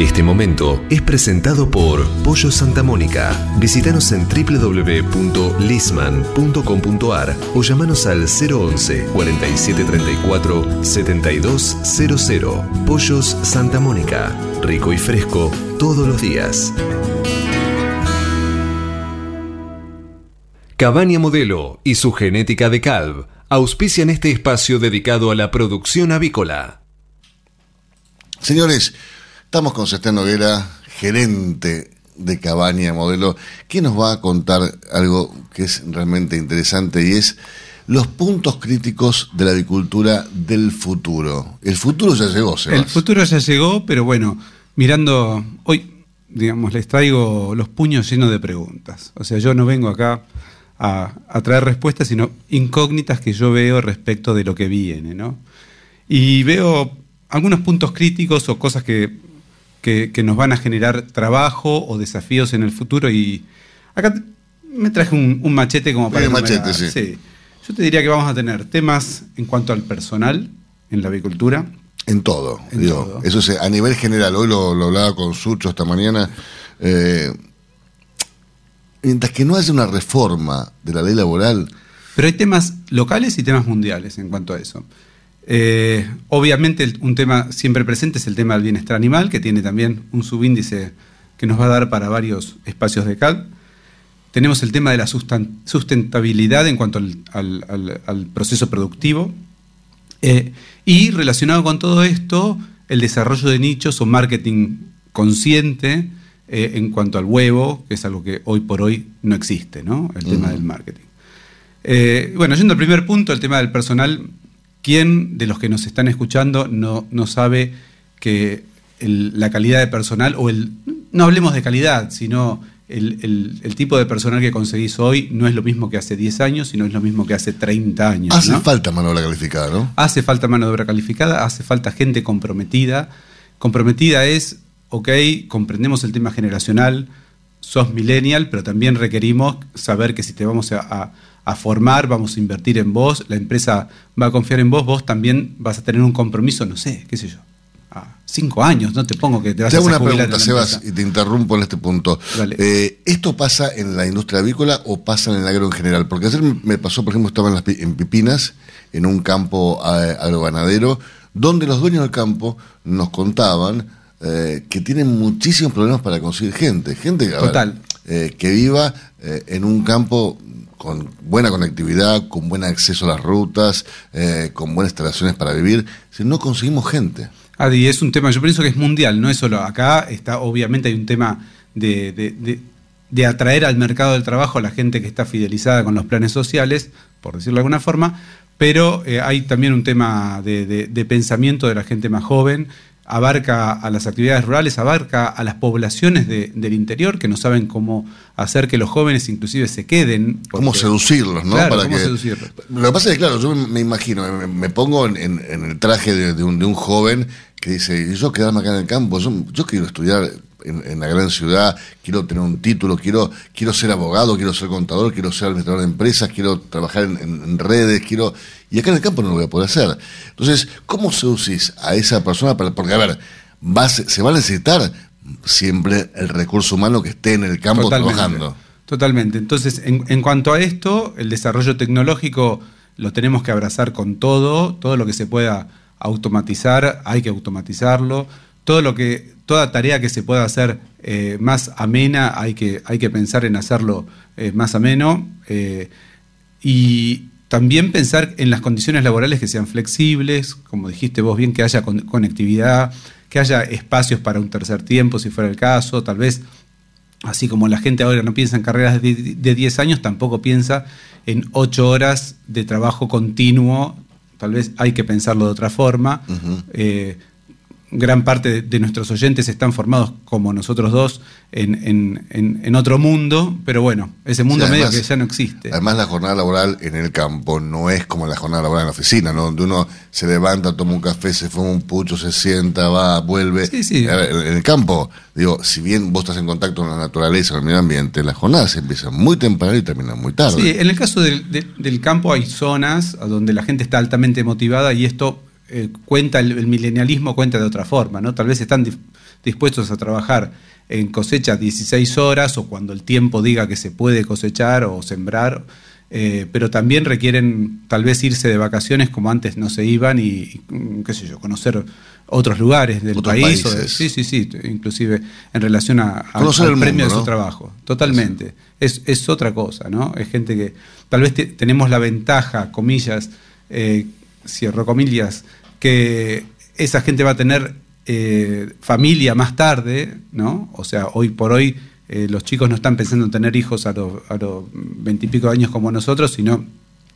Este momento es presentado por Pollo Santa Mónica. Visítanos en www.lisman.com.ar o llamanos al 011 4734 7200. Pollos Santa Mónica. Rico y fresco todos los días. Cabaña Modelo y su genética de Calv auspician este espacio dedicado a la producción avícola. Señores, estamos con Sebastián Noguera, gerente de Cabaña Modelo, que nos va a contar algo que es realmente interesante y es los puntos críticos de la agricultura del futuro. El futuro ya llegó, Sebastián. El futuro ya llegó, pero bueno, mirando hoy, digamos, les traigo los puños llenos de preguntas. O sea, yo no vengo acá a, traer respuestas, sino incógnitas que yo veo respecto de lo que viene, ¿no? Y veo algunos puntos críticos o cosas que, nos van a generar trabajo o desafíos en el futuro y acá me traje un, machete como para... machete, sí. Yo te diría que vamos a tener temas en cuanto al personal en la avicultura. En todo, digo. Eso es a nivel general. Hoy lo, hablaba con Sucho esta mañana. Eh, mientras que no haya una reforma de la ley laboral. Pero hay temas locales y temas mundiales en cuanto a eso. Eh, obviamente un tema siempre presente es el tema del bienestar animal, que tiene también un subíndice que nos va a dar para varios espacios de CAD. Tenemos el tema de la sustentabilidad en cuanto al, proceso productivo. Eh, y relacionado con todo esto, el desarrollo de nichos o marketing consciente eh, en cuanto al huevo, que es algo que hoy por hoy no existe, ¿no? El tema del marketing. Eh, bueno, yendo al primer punto, el tema del personal, ¿quién de los que nos están escuchando no, no sabe que la calidad de personal, o el, no hablemos de calidad, sino el, tipo de personal que conseguís hoy no es lo mismo que hace 10 años, sino es lo mismo que hace 30 años. Hace falta mano de obra calificada, ¿no? Hace falta mano de obra calificada, hace falta gente comprometida. Comprometida es ok, comprendemos el tema generacional, sos millennial, pero también requerimos saber que si te vamos a, formar, vamos a invertir en vos, la empresa va a confiar en vos, vos también vas a tener un compromiso, no sé, qué sé yo. A cinco años, no te pongo que te vas te hago una pregunta, Sebas, y te interrumpo en este punto. Eh, ¿Esto pasa en la industria avícola o pasa en el agro en general? Porque ayer me pasó, por ejemplo, estaba en, las, en Pipinas, en un campo agroganadero, donde los dueños del campo nos contaban eh, que tienen muchísimos problemas para conseguir gente. Gente Total. Eh, que viva eh, en un campo con buena conectividad, con buen acceso a las rutas, con buenas instalaciones para vivir. Si no conseguimos gente. Adi, es un tema, yo pienso que es mundial, no es solo acá, está obviamente hay un tema de, de, atraer al mercado del trabajo a la gente que está fidelizada con los planes sociales, por decirlo de alguna forma, pero hay también un tema de, pensamiento de la gente más joven abarca a las actividades rurales, abarca a las poblaciones del interior que no saben cómo hacer que los jóvenes inclusive se queden. cómo seducirlos, ¿no? Para cómo seducirlos. Lo que pasa es que, claro, yo me imagino, me, pongo en, el traje de, un, de un joven que dice, yo quedarme acá en el campo, yo quiero estudiar en, la gran ciudad, quiero tener un título, quiero, quiero ser abogado, quiero ser contador, quiero ser administrador de empresas, quiero trabajar en, redes, quiero... Y acá en el campo no lo voy a poder hacer. Entonces, ¿cómo seducís a esa persona? Para, porque, a ver, va, se va a necesitar siempre el recurso humano que esté en el campo trabajando. Totalmente. Entonces, en, en cuanto a esto, el desarrollo tecnológico lo tenemos que abrazar con todo, todo lo que se pueda automatizar, hay que automatizarlo todo lo que, toda tarea que se pueda hacer eh, más amena, hay que, hay que pensar en hacerlo eh, más ameno. Eh, y también pensar en las condiciones laborales que sean flexibles, como dijiste vos bien, que haya conectividad, que haya espacios para un tercer tiempo, si fuera el caso, tal vez, así como la gente ahora no piensa en carreras de, 10 años, tampoco piensa en 8 horas de trabajo continuo, tal vez hay que pensarlo de otra forma gran parte de nuestros oyentes están formados como nosotros dos en, otro mundo, pero bueno, ese mundo medio que ya no existe. Además la jornada laboral en el campo no es como la jornada laboral en la oficina, ¿no? donde uno se levanta, toma un café, se fuma un pucho, se sienta, va, vuelve. en el campo, digo, si bien vos estás en contacto con la naturaleza, con el medio ambiente, las jornadas empiezan muy temprano y terminan muy tarde. Sí, en el caso del, del campo hay zonas donde la gente está altamente motivada y esto eh, cuenta el, milenialismo cuenta de otra forma, ¿no? Tal vez están dispuestos a trabajar en cosecha 16 horas o cuando el tiempo diga que se puede cosechar o sembrar, eh, pero también requieren tal vez irse de vacaciones como antes no se iban y, qué sé yo, conocer otros lugares del país. sí, sí, sí, inclusive en relación a, al premio de su trabajo. Totalmente. Es, es, otra cosa, ¿no? Es gente que tal vez tenemos la ventaja, comillas, eh, cierro comillas, que esa gente va a tener eh, familia más tarde, ¿no? O sea, hoy por hoy eh, los chicos no están pensando en tener hijos a los veintipico años como nosotros, sino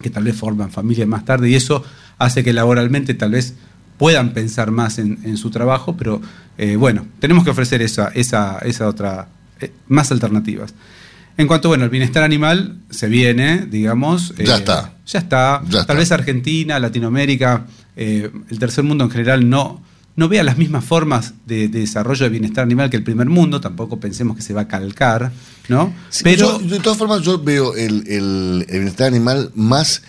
que tal vez forman familia más tarde y eso hace que laboralmente tal vez puedan pensar más en, su trabajo, pero eh, bueno, tenemos que ofrecer esa, esa, esa otra, más alternativas. En cuanto, bueno, el bienestar animal se viene, digamos. Ya está. Ya está. Tal vez Argentina, Latinoamérica, el tercer mundo en general no, no vea las mismas formas de, desarrollo de bienestar animal que el primer mundo, tampoco pensemos que se va a calcar, ¿no? Pero de todas formas yo veo el, bienestar animal más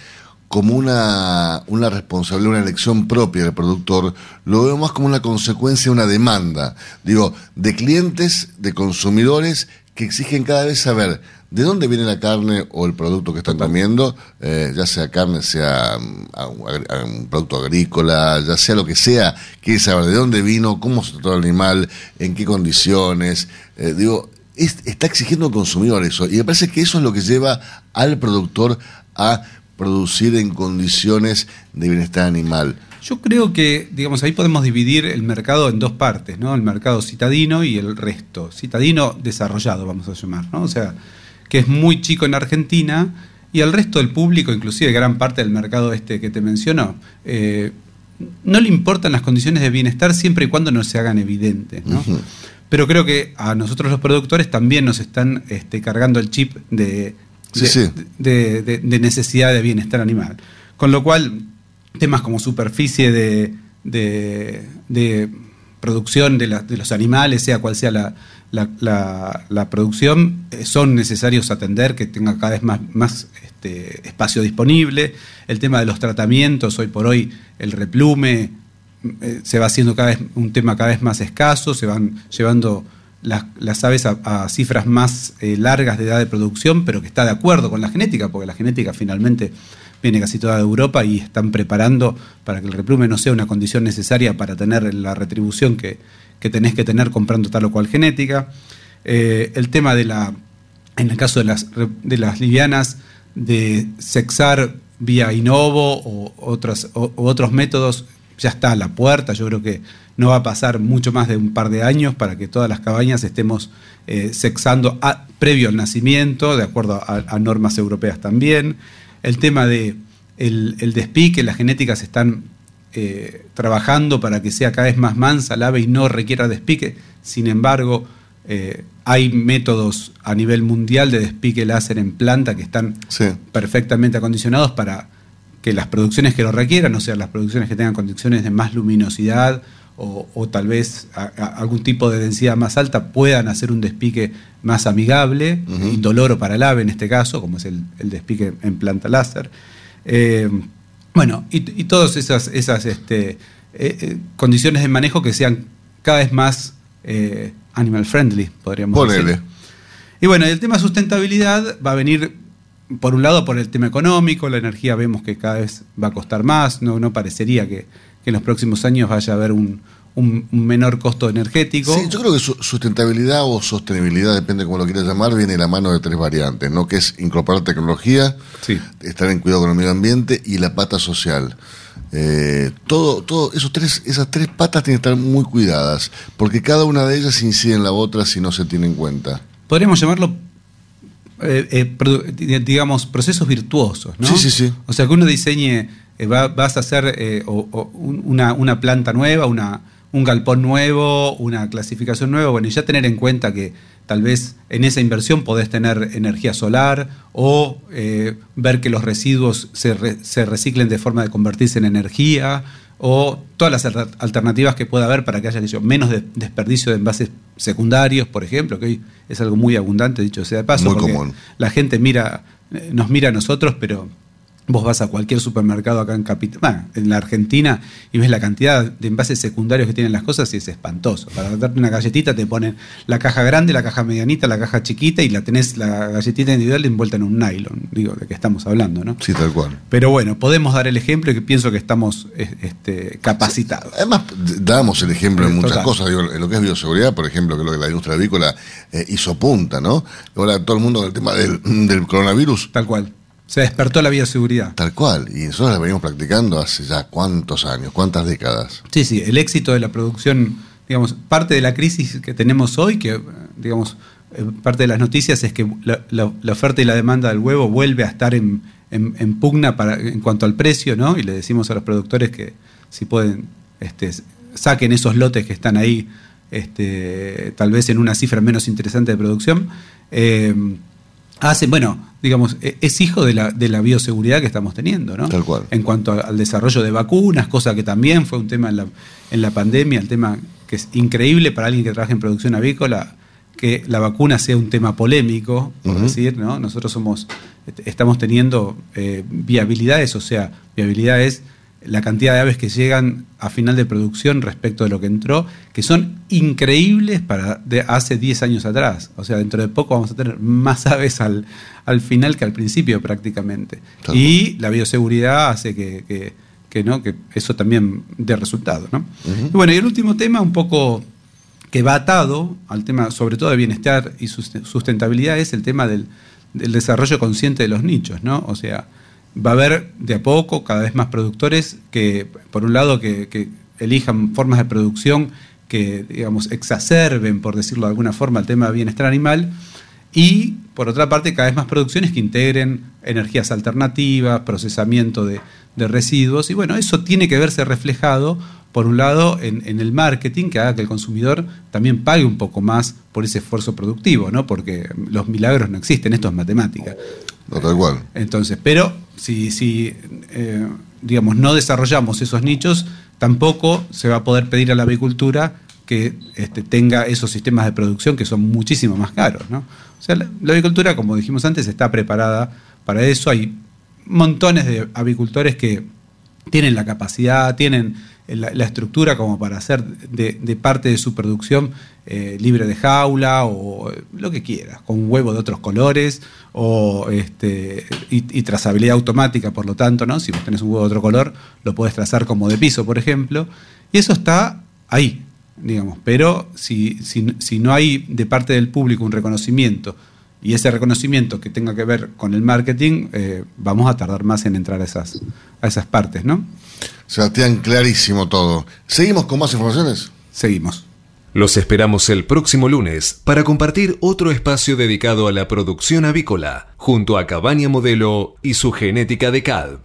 como una, una responsabilidad, una elección propia del productor, lo veo más como una consecuencia, una demanda, digo, de clientes, de consumidores que exigen cada vez saber de dónde viene la carne o el producto que están comiendo, eh, ya sea carne, sea mm, un, producto agrícola, ya sea lo que sea, quiere saber de dónde vino, cómo se trató el animal, en qué condiciones. Eh, digo, está exigiendo al consumidor eso. Y me parece que eso es lo que lleva al productor a producir en condiciones de bienestar animal. Yo creo que, digamos, ahí podemos dividir el mercado en dos partes, ¿no? El mercado citadino y el resto. Citadino desarrollado, vamos a llamar, ¿no? O sea, que es muy chico en Argentina, y al resto del público, inclusive gran parte del mercado este que te mencionó, eh, no le importan las condiciones de bienestar siempre y cuando no se hagan evidentes. Pero creo que a nosotros los productores también nos están este, cargando el chip de, de, necesidad de bienestar animal. Con lo cual, temas como superficie de, producción de, los animales, sea cual sea la, la, producción eh, son necesarios atender, que tenga cada vez más, más este, espacio disponible. El tema de los tratamientos, hoy por hoy el replume eh, se va haciendo cada vez un tema cada vez más escaso, se van llevando las, aves a, cifras más eh, largas de edad de producción, pero que está de acuerdo con la genética, porque la genética finalmente viene casi toda Europa y están preparando para que el replume no sea una condición necesaria para tener la retribución que, que tenés que tener comprando tal o cual genética. Eh, el tema de la, en el caso de las, de las livianas, de sexar vía innovo o, otros, otros métodos, ya está a la puerta. Yo creo que no va a pasar mucho más de un par de años para que todas las cabañas estemos eh, sexando previo al nacimiento, de acuerdo a, normas europeas también. El tema de el, el despique, las genéticas están eh, trabajando para que sea cada vez más mansa el ave y no requiera despique. Sin embargo, eh, hay métodos a nivel mundial de despique láser en planta que están perfectamente acondicionados para que las producciones que lo requieran, o sea, las producciones que tengan condiciones de más luminosidad o, tal vez algún tipo de densidad más alta, puedan hacer un despique más amigable, indoloro para el ave en este caso, como es el, despique en planta láser. Eh, bueno, y, todas esas, esas este, eh, eh, condiciones de manejo que sean cada vez más eh, animal friendly, podríamos decir. Y bueno, el tema sustentabilidad va a venir, por un lado, por el tema económico, la energía vemos que cada vez va a costar más, no, no parecería que, que en los próximos años vaya a haber un, un, menor costo energético. Sí, yo creo que sustentabilidad o sostenibilidad, depende de cómo lo quieras llamar, viene de la mano de tres variantes, ¿no? Que es incorporar tecnología, estar en cuidado con el medio ambiente y la pata social. Eh, todo, todo, esos tres, esas tres patas tienen que estar muy cuidadas, porque cada una de ellas incide en la otra si no se tiene en cuenta. Podríamos llamarlo eh, eh, digamos, procesos virtuosos, ¿no? Sí, sí, sí. O sea, que uno diseñe, vas a hacer una, una, planta nueva, una, un galpón nuevo, una clasificación nueva, bueno, y ya tener en cuenta que tal vez en esa inversión podés tener energía solar o eh, ver que los residuos se, reciclen de forma de convertirse en energía o todas las alternativas que pueda haber para que haya menos desperdicio de envases secundarios, por ejemplo, que hoy es algo muy abundante, dicho sea de paso. Muy común. La gente mira, eh, nos mira a nosotros, pero Vos vas a cualquier supermercado acá en Capital, en la Argentina, y ves la cantidad de envases secundarios que tienen las cosas y es espantoso. Para darte una galletita te ponen la caja grande, la caja medianita, la caja chiquita y la tenés la galletita individual envuelta en un nylon, digo, de que estamos hablando, ¿no? Sí, tal cual. Pero bueno, podemos dar el ejemplo y que pienso que estamos este, capacitados. Además, damos el ejemplo en muchas cosas, digo, en lo que es bioseguridad, por ejemplo, que lo que la industria avícola eh, hizo punta, ¿no? Ahora todo el mundo con el tema del, del coronavirus. Tal cual se despertó la bioseguridad. Tal cual, y nosotros la venimos practicando hace ya cuántos años, cuántas décadas. Sí, sí, el éxito de la producción, digamos, parte de la crisis que tenemos hoy, que, digamos, eh, parte de las noticias es que la, oferta y la demanda del huevo vuelve a estar en, pugna para, en cuanto al precio, ¿no? Y le decimos a los productores que si pueden, este, saquen esos lotes que están ahí, este, tal vez en una cifra menos interesante de producción. Eh, hace, bueno, digamos, e, es hijo de la, de la bioseguridad que estamos teniendo, ¿no? Tal cual. En cuanto al desarrollo de vacunas, cosa que también fue un tema en la, en la pandemia, el tema que es increíble para alguien que trabaja en producción avícola, que la vacuna sea un tema polémico, por decir, ¿no? Nosotros somos, estamos teniendo eh, viabilidades, o sea, viabilidades la cantidad de aves que llegan a final de producción respecto de lo que entró, que son increíbles para de hace 10 años atrás. O sea, dentro de poco vamos a tener más aves al, al final que al principio prácticamente. Y la bioseguridad hace que, ¿no? que eso también dé resultado. ¿no? y bueno, y el último tema, un poco que va atado al tema sobre todo de bienestar y sustentabilidad, es el tema del, del desarrollo consciente de los nichos. ¿no? O sea, va a haber de a poco cada vez más productores que, por un lado, que, elijan formas de producción que, digamos, exacerben, por decirlo de alguna forma, el tema de bienestar animal. Y, por otra parte, cada vez más producciones que integren energías alternativas, procesamiento de, residuos. Y bueno, eso tiene que verse reflejado, por un lado, en, el marketing, que haga que el consumidor también pague un poco más por ese esfuerzo productivo, ¿no? Porque los milagros no existen, esto es matemática. No, tal cual. Entonces, pero si, si eh, digamos, no desarrollamos esos nichos, tampoco se va a poder pedir a la avicultura que este, tenga esos sistemas de producción que son muchísimo más caros. ¿no? O sea, la, la, avicultura, como dijimos antes, está preparada para eso. Hay montones de avicultores que tienen la capacidad, tienen la, estructura como para hacer de, parte de su producción eh, libre de jaula o lo que quiera, con huevo de otros colores o este, y, trazabilidad automática, por lo tanto, ¿no? Si vos tenés un huevo de otro color, lo puedes trazar como de piso, por ejemplo, y eso está ahí, digamos, pero si, si no hay de parte del público un reconocimiento y ese reconocimiento que tenga que ver con el marketing, eh, vamos a tardar más en entrar a esas, a esas partes, ¿no? Sebastián, clarísimo todo. ¿Seguimos con más informaciones? Seguimos. Los esperamos el próximo lunes para compartir otro espacio dedicado a la producción avícola, junto a Cabaña Modelo y su genética de CALV.